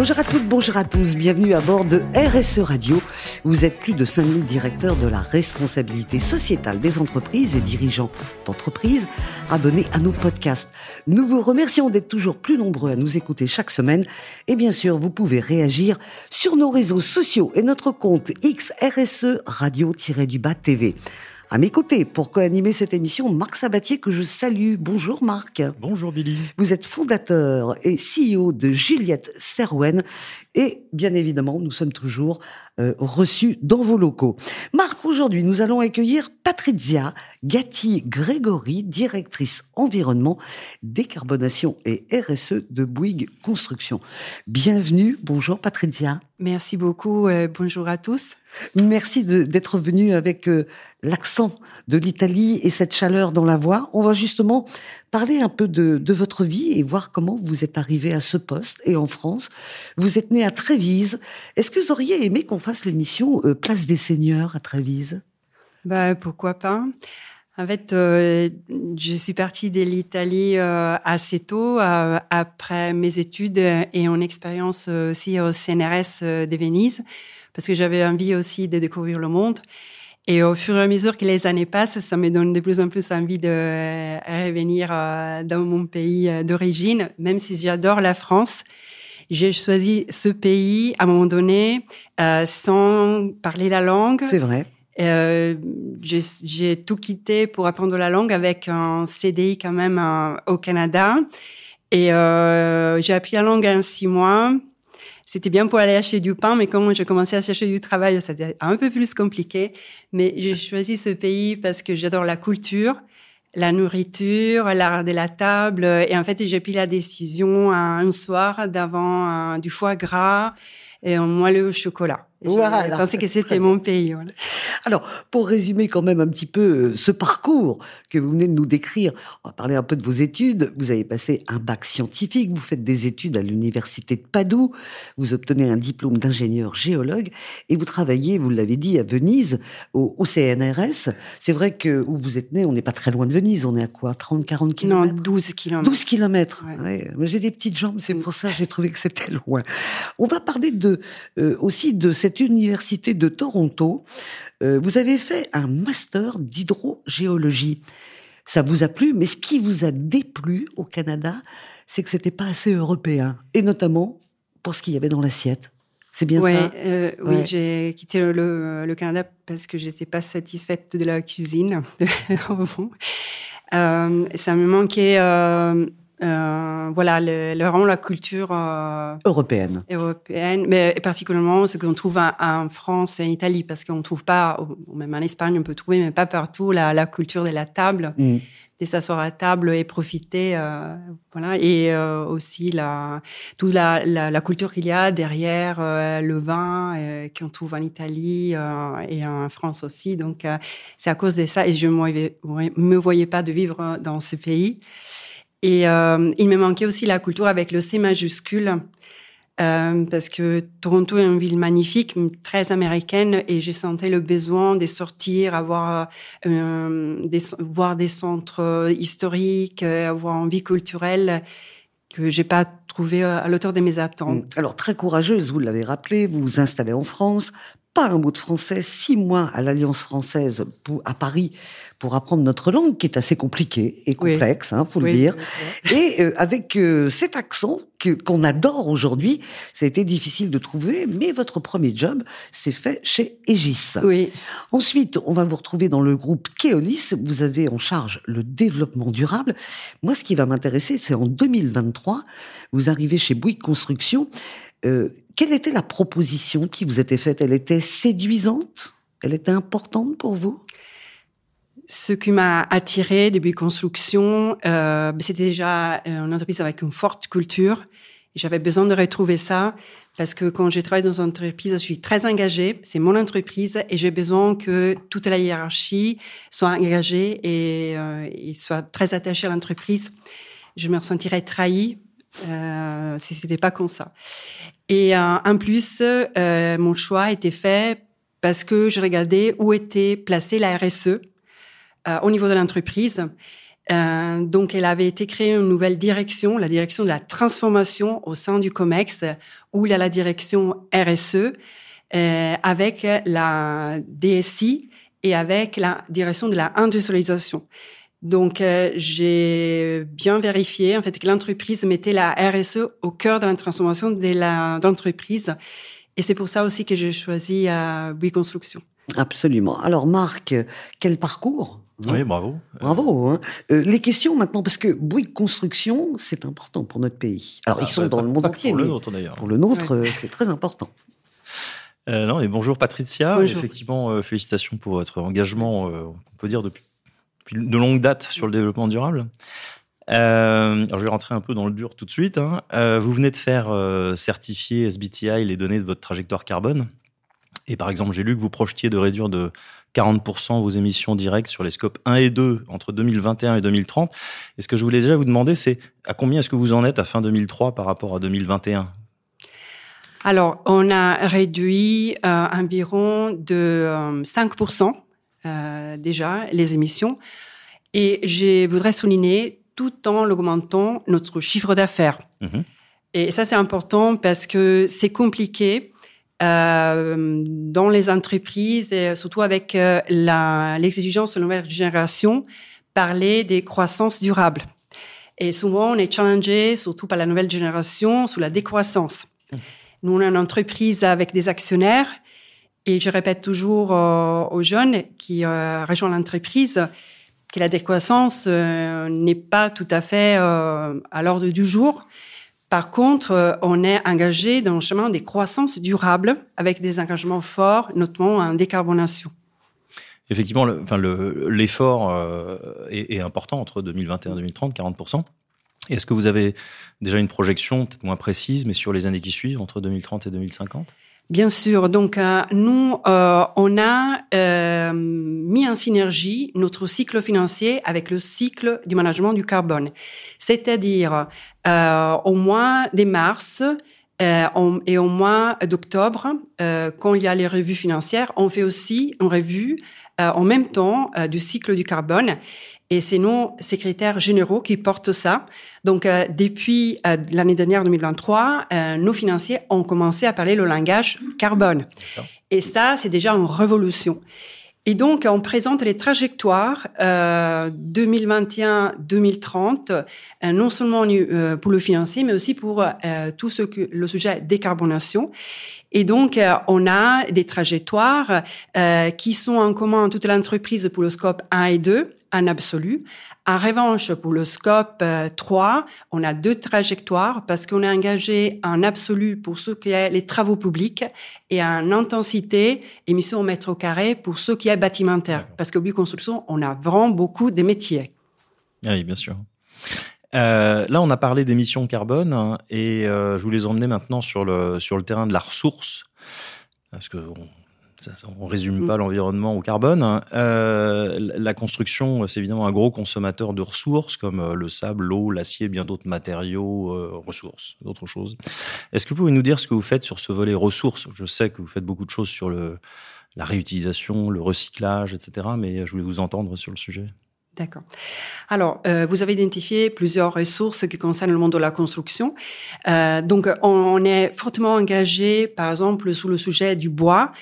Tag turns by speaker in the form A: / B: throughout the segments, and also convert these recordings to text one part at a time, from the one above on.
A: Bonjour à toutes, bonjour à tous, bienvenue à bord de RSE Radio. Vous êtes plus de 5000 directeurs de la responsabilité sociétale des entreprises et dirigeants d'entreprises abonnés à nos podcasts. Nous vous remercions d'être toujours plus nombreux à nous écouter chaque semaine et bien sûr, vous pouvez réagir sur nos réseaux sociaux et notre compte XRSE Radio-du-Bas TV. À mes côtés, pour co-animer cette émission, Marc Sabatier, que je salue. Bonjour Marc.
B: Bonjour Billy.
A: Vous êtes fondateur et CEO de Juliette Serwen. Et bien évidemment, nous sommes toujours euh, reçus dans vos locaux. Marc, aujourd'hui, nous allons accueillir Patricia Gatti-Grégory, directrice environnement, décarbonation et RSE de Bouygues Construction. Bienvenue. Bonjour Patricia.
C: Merci beaucoup. Euh, bonjour à tous.
A: Merci d'être venu avec euh, l'accent de l'Italie et cette chaleur dans la voix. On va justement parler un peu de, de, votre vie et voir comment vous êtes arrivé à ce poste et en France. Vous êtes né à Trévise. Est-ce que vous auriez aimé qu'on fasse l'émission euh, Place des Seigneurs à Trévise
C: bah, Pourquoi pas en fait, euh, je suis partie de l'Italie euh, assez tôt, après mes études et en expérience aussi au CNRS de Venise, parce que j'avais envie aussi de découvrir le monde. Et au fur et à mesure que les années passent, ça me donne de plus en plus envie de revenir dans mon pays d'origine, même si j'adore la France. J'ai choisi ce pays à un moment donné sans parler la langue.
A: C'est vrai.
C: Euh, j'ai tout quitté pour apprendre la langue avec un CDI quand même euh, au Canada. Et euh, j'ai appris la langue en six mois. C'était bien pour aller acheter du pain, mais quand j'ai commencé à chercher du travail, c'était un peu plus compliqué. Mais j'ai choisi ce pays parce que j'adore la culture, la nourriture, l'art de la table. Et en fait, j'ai pris la décision un soir d'avant du foie gras et un moelleux au chocolat. Voilà. Je pensais que c'était mon pays.
A: Alors, pour résumer quand même un petit peu euh, ce parcours que vous venez de nous décrire, on va parler un peu de vos études. Vous avez passé un bac scientifique, vous faites des études à l'université de Padoue, vous obtenez un diplôme d'ingénieur géologue et vous travaillez, vous l'avez dit, à Venise, au, CNRS. C'est vrai que où vous êtes né, on n'est pas très loin de Venise, on est à quoi? 30, 40 kilomètres?
C: Non, 12 kilomètres.
A: 12 kilomètres. Ouais. J'ai des petites jambes, c'est mm. pour ça que j'ai trouvé que c'était loin. On va parler de euh, aussi de cette université de Toronto, euh, vous avez fait un master d'hydrogéologie. Ça vous a plu, mais ce qui vous a déplu au Canada, c'est que c'était pas assez européen, et notamment pour ce qu'il y avait dans l'assiette. C'est bien
C: ça? euh, Oui, j'ai quitté le, Canada parce que j'étais pas satisfaite de la cuisine. euh, ça me manquait euh, voilà, le, le, la culture euh,
A: européenne.
C: Européenne, mais particulièrement ce qu'on trouve en, France et en Italie, parce qu'on ne trouve pas, même en Espagne, on peut trouver, mais pas partout, la, la culture de la table, mm. de s'asseoir à table et profiter, euh, voilà, et euh, aussi la, toute la, la, culture qu'il y a derrière euh, le vin qu'on trouve en Italie et en France aussi. Donc, c'est à cause de ça, et je ne me voyais pas de vivre dans ce pays. Et euh, il me manquait aussi la culture avec le C majuscule. Euh, parce que Toronto est une ville magnifique, très américaine, et j'ai senti le besoin de sortir, avoir, euh, des, voir des centres historiques, avoir une vie culturelle que j'ai pas trouvé à l'auteur de mes attentes.
A: Alors très courageuse, vous l'avez rappelé, vous vous installez en France, pas un mot de français, six mois à l'Alliance française à Paris pour apprendre notre langue, qui est assez compliquée et complexe, hein, faut le dire. Et euh, avec euh, cet accent que qu'on adore aujourd'hui, ça a été difficile de trouver, mais votre premier job s'est fait chez Aegis.
C: Oui.
A: Ensuite, on va vous retrouver dans le groupe Keolis. Vous avez en charge le développement durable. Moi, ce qui va m'intéresser, c'est en 2023, vous arrivez chez Bouygues Construction. Euh, quelle était la proposition qui vous était faite? Elle était séduisante? Elle était importante pour vous?
C: Ce qui m'a attiré depuis construction, euh, c'était déjà euh, une entreprise avec une forte culture. J'avais besoin de retrouver ça parce que quand j'ai travaillé dans une entreprise, je suis très engagée. C'est mon entreprise et j'ai besoin que toute la hiérarchie soit engagée et, euh, et soit très attachée à l'entreprise. Je me ressentirais trahie euh, si c'était pas comme ça. Et en plus, mon choix a été fait parce que je regardais où était placée la RSE au niveau de l'entreprise. Euh, donc, elle avait été créée une nouvelle direction, la direction de la transformation au sein du COMEX, où il y a la direction RSE, euh, avec la DSI et avec la direction de la industrialisation. Donc, euh, j'ai bien vérifié en fait que l'entreprise mettait la RSE au cœur de la transformation de l'entreprise. Et c'est pour ça aussi que j'ai choisi euh, Bouygues Construction.
A: Absolument. Alors, Marc, quel parcours
B: oui, bravo.
A: Bravo. Hein. Euh, les questions maintenant, parce que Bouygues Construction, c'est important pour notre pays. Alors, ah, ils sont bah, dans le monde entier.
B: Pour le nôtre, d'ailleurs.
A: Pour le nôtre, euh, c'est très important.
B: Euh, non, et bonjour Patricia. Effectivement, euh, félicitations pour votre engagement, on peut dire depuis, de longue date sur le développement durable. alors, je vais rentrer un peu dans le dur tout de suite. Hein. vous venez de faire certifier SBTI les données de votre trajectoire carbone. Et par exemple, j'ai lu que vous projetiez de réduire de 40% vos émissions directes sur les scopes 1 et 2 entre 2021 et 2030. Et ce que je voulais déjà vous demander, c'est à combien est-ce que vous en êtes à fin 2003 par rapport à 2021
C: alors, on a réduit euh, environ de 5% euh, euh, déjà les émissions. Et je voudrais souligner tout en augmentant notre chiffre d'affaires. Mmh et ça, c'est important parce que c'est compliqué euh, dans les entreprises, et surtout avec euh, l'exigence de la nouvelle génération, parler des croissances durables. Et souvent, on est challengé, surtout par la nouvelle génération, sur la décroissance. Mmh. Nous, on est une entreprise avec des actionnaires, et je répète toujours euh, aux jeunes qui euh, rejoignent l'entreprise que la décroissance n'est pas tout à fait à l'ordre du jour. Par contre, euh, on est engagé dans le chemin des croissances durables avec des engagements forts, notamment en décarbonation.
B: Effectivement, l'effort euh, est, important entre 2021 et 2030, 40%. Est-ce que vous avez déjà une projection, peut-être moins précise, mais sur les années qui suivent, entre 2030 et 2050
C: Bien sûr. Donc, euh, nous, euh, on a euh, mis en synergie notre cycle financier avec le cycle du management du carbone. C'est-à-dire, au mois de mars et au mois d'octobre, quand il y a les revues financières, on fait aussi une revue en même temps du cycle du carbone. Et c'est nos secrétaires généraux qui portent ça. Donc, euh, depuis euh, l'année dernière, 2023, euh, nos financiers ont commencé à parler le langage carbone. Et ça, c'est déjà une révolution. Et donc, on présente les trajectoires 2021-2030, non seulement pour le financier, mais aussi pour tout ce que le sujet décarbonation. Et donc, euh, on a des trajectoires euh, qui sont en commun toute l'entreprise pour le scope 1 et 2 en absolu. En revanche, pour le scope 3, euh, on a deux trajectoires parce qu'on est engagé en absolu pour ce qui est les travaux publics et en intensité, émission au mètre carré pour ce qui est bâtimentaire. Parce que construction, on a vraiment beaucoup de métiers.
B: Ah oui, bien sûr. Euh, là, on a parlé d'émissions carbone hein, et euh, je voulais emmener maintenant sur le, sur le terrain de la ressource. Parce que on, résume pas mm. l'environnement au carbone. Hein. Euh, la construction, c'est évidemment un gros consommateur de ressources comme le sable, l'eau, l'acier, bien d'autres matériaux, ressources, d'autres choses. Est-ce que vous pouvez nous dire ce que vous faites sur ce volet ressources? Je sais que vous faites beaucoup de choses sur le, la réutilisation, le recyclage, etc. Mais je voulais vous entendre sur le sujet.
C: D'accord. Alors, euh, vous avez identifié plusieurs ressources qui concernent le monde de la construction. Euh, donc, on, est fortement engagé, par exemple, sous le sujet du bois.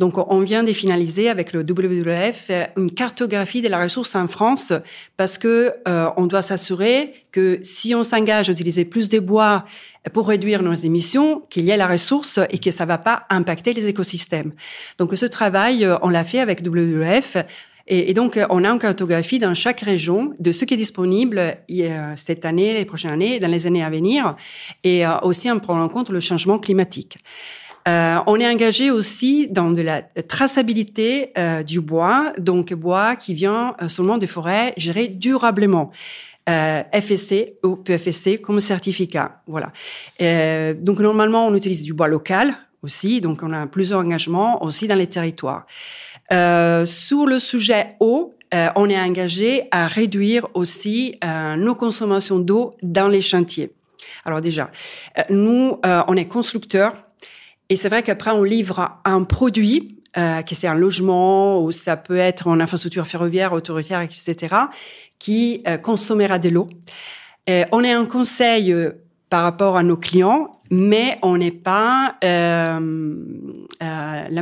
C: Donc, on vient de finaliser avec le WWF une cartographie de la ressource en France parce que euh, on doit s'assurer que si on s'engage à utiliser plus de bois pour réduire nos émissions, qu'il y ait la ressource et que ça va pas impacter les écosystèmes. Donc, ce travail, on l'a fait avec WWF et, donc, euh, on a une cartographie dans chaque région de ce qui est disponible cette année, les prochaines années, dans les années à venir, et euh, aussi en prenant en compte le changement climatique. Euh, on est engagé aussi dans de la traçabilité euh, du bois, donc bois qui vient seulement des forêts gérées durablement. Euh, FSC ou PFSC comme certificat. Voilà. Euh, donc normalement, on utilise du bois local aussi, donc on a plusieurs engagements aussi dans les territoires. Euh, sur le sujet eau, euh, on est engagé à réduire aussi euh, nos consommations d'eau dans les chantiers. Alors déjà, euh, nous, euh, on est constructeurs et c'est vrai qu'après, on livre un produit, euh, que c'est un logement ou ça peut être en infrastructure ferroviaire, autoroutière, etc., qui consommera de l'eau. on est un conseil par rapport à nos clients, mais on n'est pas la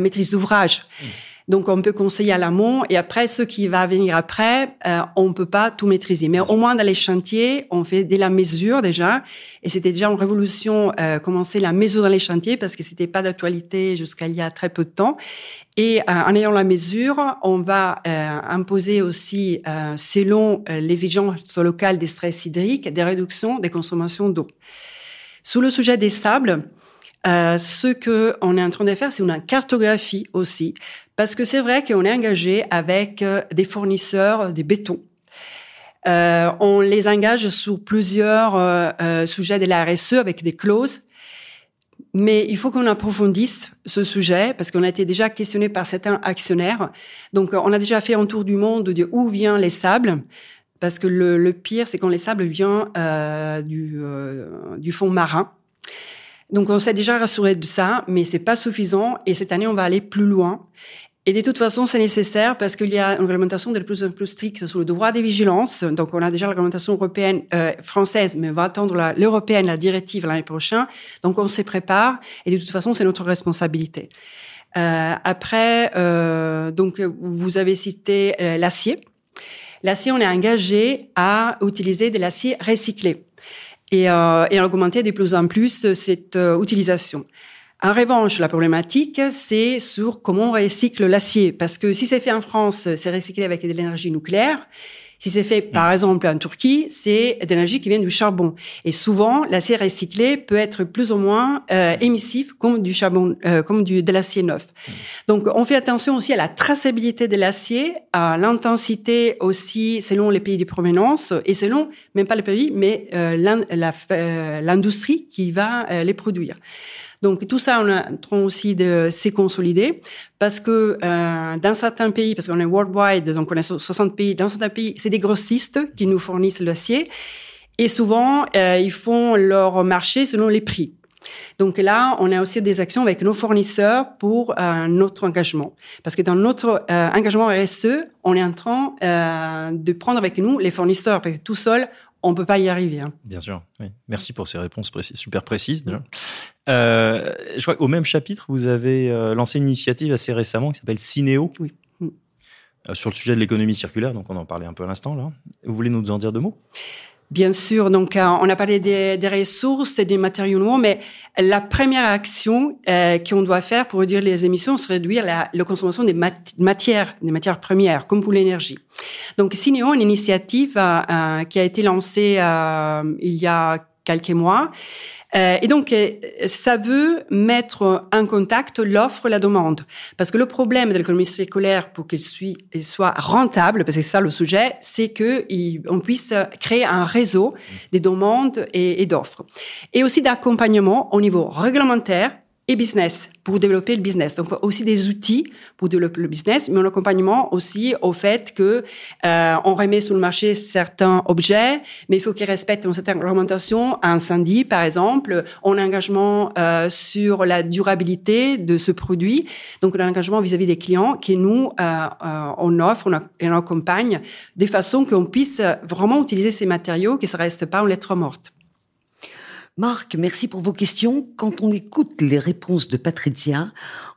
C: maîtrise d'ouvrage. Mmh. Donc, on peut conseiller à l'amont et après, ce qui va venir après, euh, on peut pas tout maîtriser. Mais au moins, dans les chantiers, on fait dès la mesure déjà. Et c'était déjà une révolution, euh, commencer la mesure dans les chantiers parce que c'était pas d'actualité jusqu'à il y a très peu de temps. Et euh, en ayant la mesure, on va euh, imposer aussi, euh, selon les exigences locales des stress hydriques, des réductions des consommations d'eau. Sous le sujet des sables, euh, ce que on est en train de faire, c'est une cartographie aussi, parce que c'est vrai qu'on est engagé avec euh, des fournisseurs des bétons. Euh, on les engage sur plusieurs euh, sujets de la RSE avec des clauses. Mais il faut qu'on approfondisse ce sujet parce qu'on a été déjà questionné par certains actionnaires. Donc, on a déjà fait un tour du monde de où viennent les sables. Parce que le, le pire, c'est quand les sables viennent euh, du, du fond marin. Donc on s'est déjà rassuré de ça, mais c'est pas suffisant. Et cette année, on va aller plus loin. Et de toute façon, c'est nécessaire parce qu'il y a une réglementation de plus en plus stricte sur le droit des vigilances. Donc, on a déjà la réglementation européenne, euh, française, mais on va attendre l'européenne, la, directive l'année prochaine. Donc, on s'y prépare. Et de toute façon, c'est notre responsabilité. Euh, après, euh, donc, vous avez cité euh, l'acier. L'acier, on est engagé à utiliser de l'acier recyclé et, euh, et augmenter de plus en plus cette euh, utilisation. En revanche, la problématique, c'est sur comment on recycle l'acier. Parce que si c'est fait en France, c'est recyclé avec de l'énergie nucléaire. Si c'est fait, par mm. exemple, en Turquie, c'est de l'énergie qui vient du charbon. Et souvent, l'acier recyclé peut être plus ou moins euh, émissif comme du charbon, euh, comme du, de l'acier neuf. Mm. Donc, on fait attention aussi à la traçabilité de l'acier, à l'intensité aussi selon les pays de provenance et selon, même pas les pays, mais euh, euh l'industrie qui va euh, les produire. Donc tout ça, on est en train aussi de se consolider parce que euh, dans certains pays, parce qu'on est worldwide, donc on est 60 pays, dans certains pays, c'est des grossistes qui nous fournissent l'acier et souvent euh, ils font leur marché selon les prix. Donc là, on a aussi des actions avec nos fournisseurs pour euh, notre engagement. Parce que dans notre euh, engagement RSE, on est en train euh, de prendre avec nous les fournisseurs, parce que tout seul, on peut pas y arriver. Hein.
B: Bien sûr. Oui. Merci pour ces réponses précises, super précises. Déjà. Euh, je crois qu'au même chapitre, vous avez euh, lancé une initiative assez récemment qui s'appelle Cinéo.
C: Oui.
B: Euh, sur le sujet de l'économie circulaire, donc on en parlait un peu à l'instant là. Vous voulez nous en dire deux mots?
C: Bien sûr, donc on a parlé des, des, ressources et des matériaux nouveaux, mais la première action qu'on doit faire pour réduire les émissions, c'est réduire la, la consommation des mat matières, des matières premières, comme pour l'énergie. Donc Cinéo, une initiative qui a été lancée il y a quelques mois, et donc, euh, ça veut mettre en contact l'offre et la demande. Parce que le problème de l'économie circulaire, pour qu'elle soit rentable, parce que c'est ça le sujet, c'est qu'on puisse créer un réseau des demandes et d'offres. Et aussi d'accompagnement au niveau réglementaire et business pour développer le business. Donc aussi des outils pour développer le business, mais un accompagnement aussi au fait que euh, on remet sur le marché certains objets, mais il faut qu'ils respectent une certaine réglementation, incendie par exemple, un engagement euh, sur la durabilité de ce produit, donc un engagement vis-à-vis des clients que nous euh, euh on offre, on, on accompagne de façon qu'on puisse vraiment utiliser ces matériaux qui ne restent pas en lettres mortes.
A: Marc, merci pour vos questions. Quand on écoute les réponses de Patricia,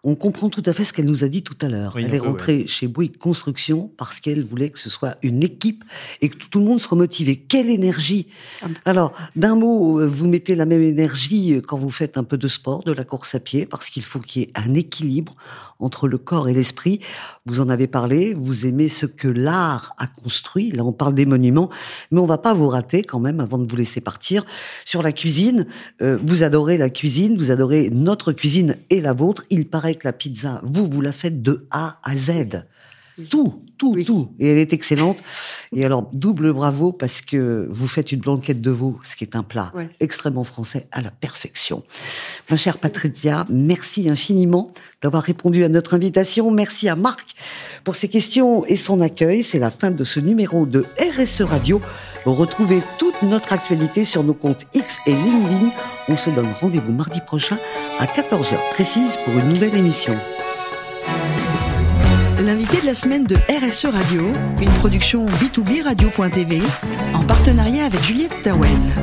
A: on comprend tout à fait ce qu'elle nous a dit tout à l'heure. elle est rentrée chez Bouygues Construction parce qu'elle voulait que ce soit une équipe et que tout le monde soit motivé. Quelle énergie Alors, d'un mot, vous mettez la même énergie quand vous faites un peu de sport, de la course à pied, parce qu'il faut qu'il y ait un équilibre entre le corps et l'esprit. Vous en avez parlé, vous aimez ce que l'art a construit. Là, on parle des monuments, mais on va pas vous rater quand même avant de vous laisser partir sur la cuisine. Euh, vous adorez la cuisine, vous adorez notre cuisine et la vôtre. Il paraît que la pizza, vous, vous la faites de A à Z. Tout, tout, tout. Et elle est excellente. Et alors, double bravo parce que vous faites une blanquette de veau, ce qui est un plat extrêmement français à la perfection. Ma chère Patricia, merci infiniment d'avoir répondu à notre invitation. Merci à Marc pour ses questions et son accueil. C'est la fin de ce numéro de RSE Radio. Retrouvez toute notre actualité sur nos comptes X et LinkedIn. On se donne rendez-vous mardi prochain à 14h précise pour une nouvelle émission.
D: L'invité de la semaine de RSE Radio, une production B2B Radio.tv en partenariat avec Juliette Stawen.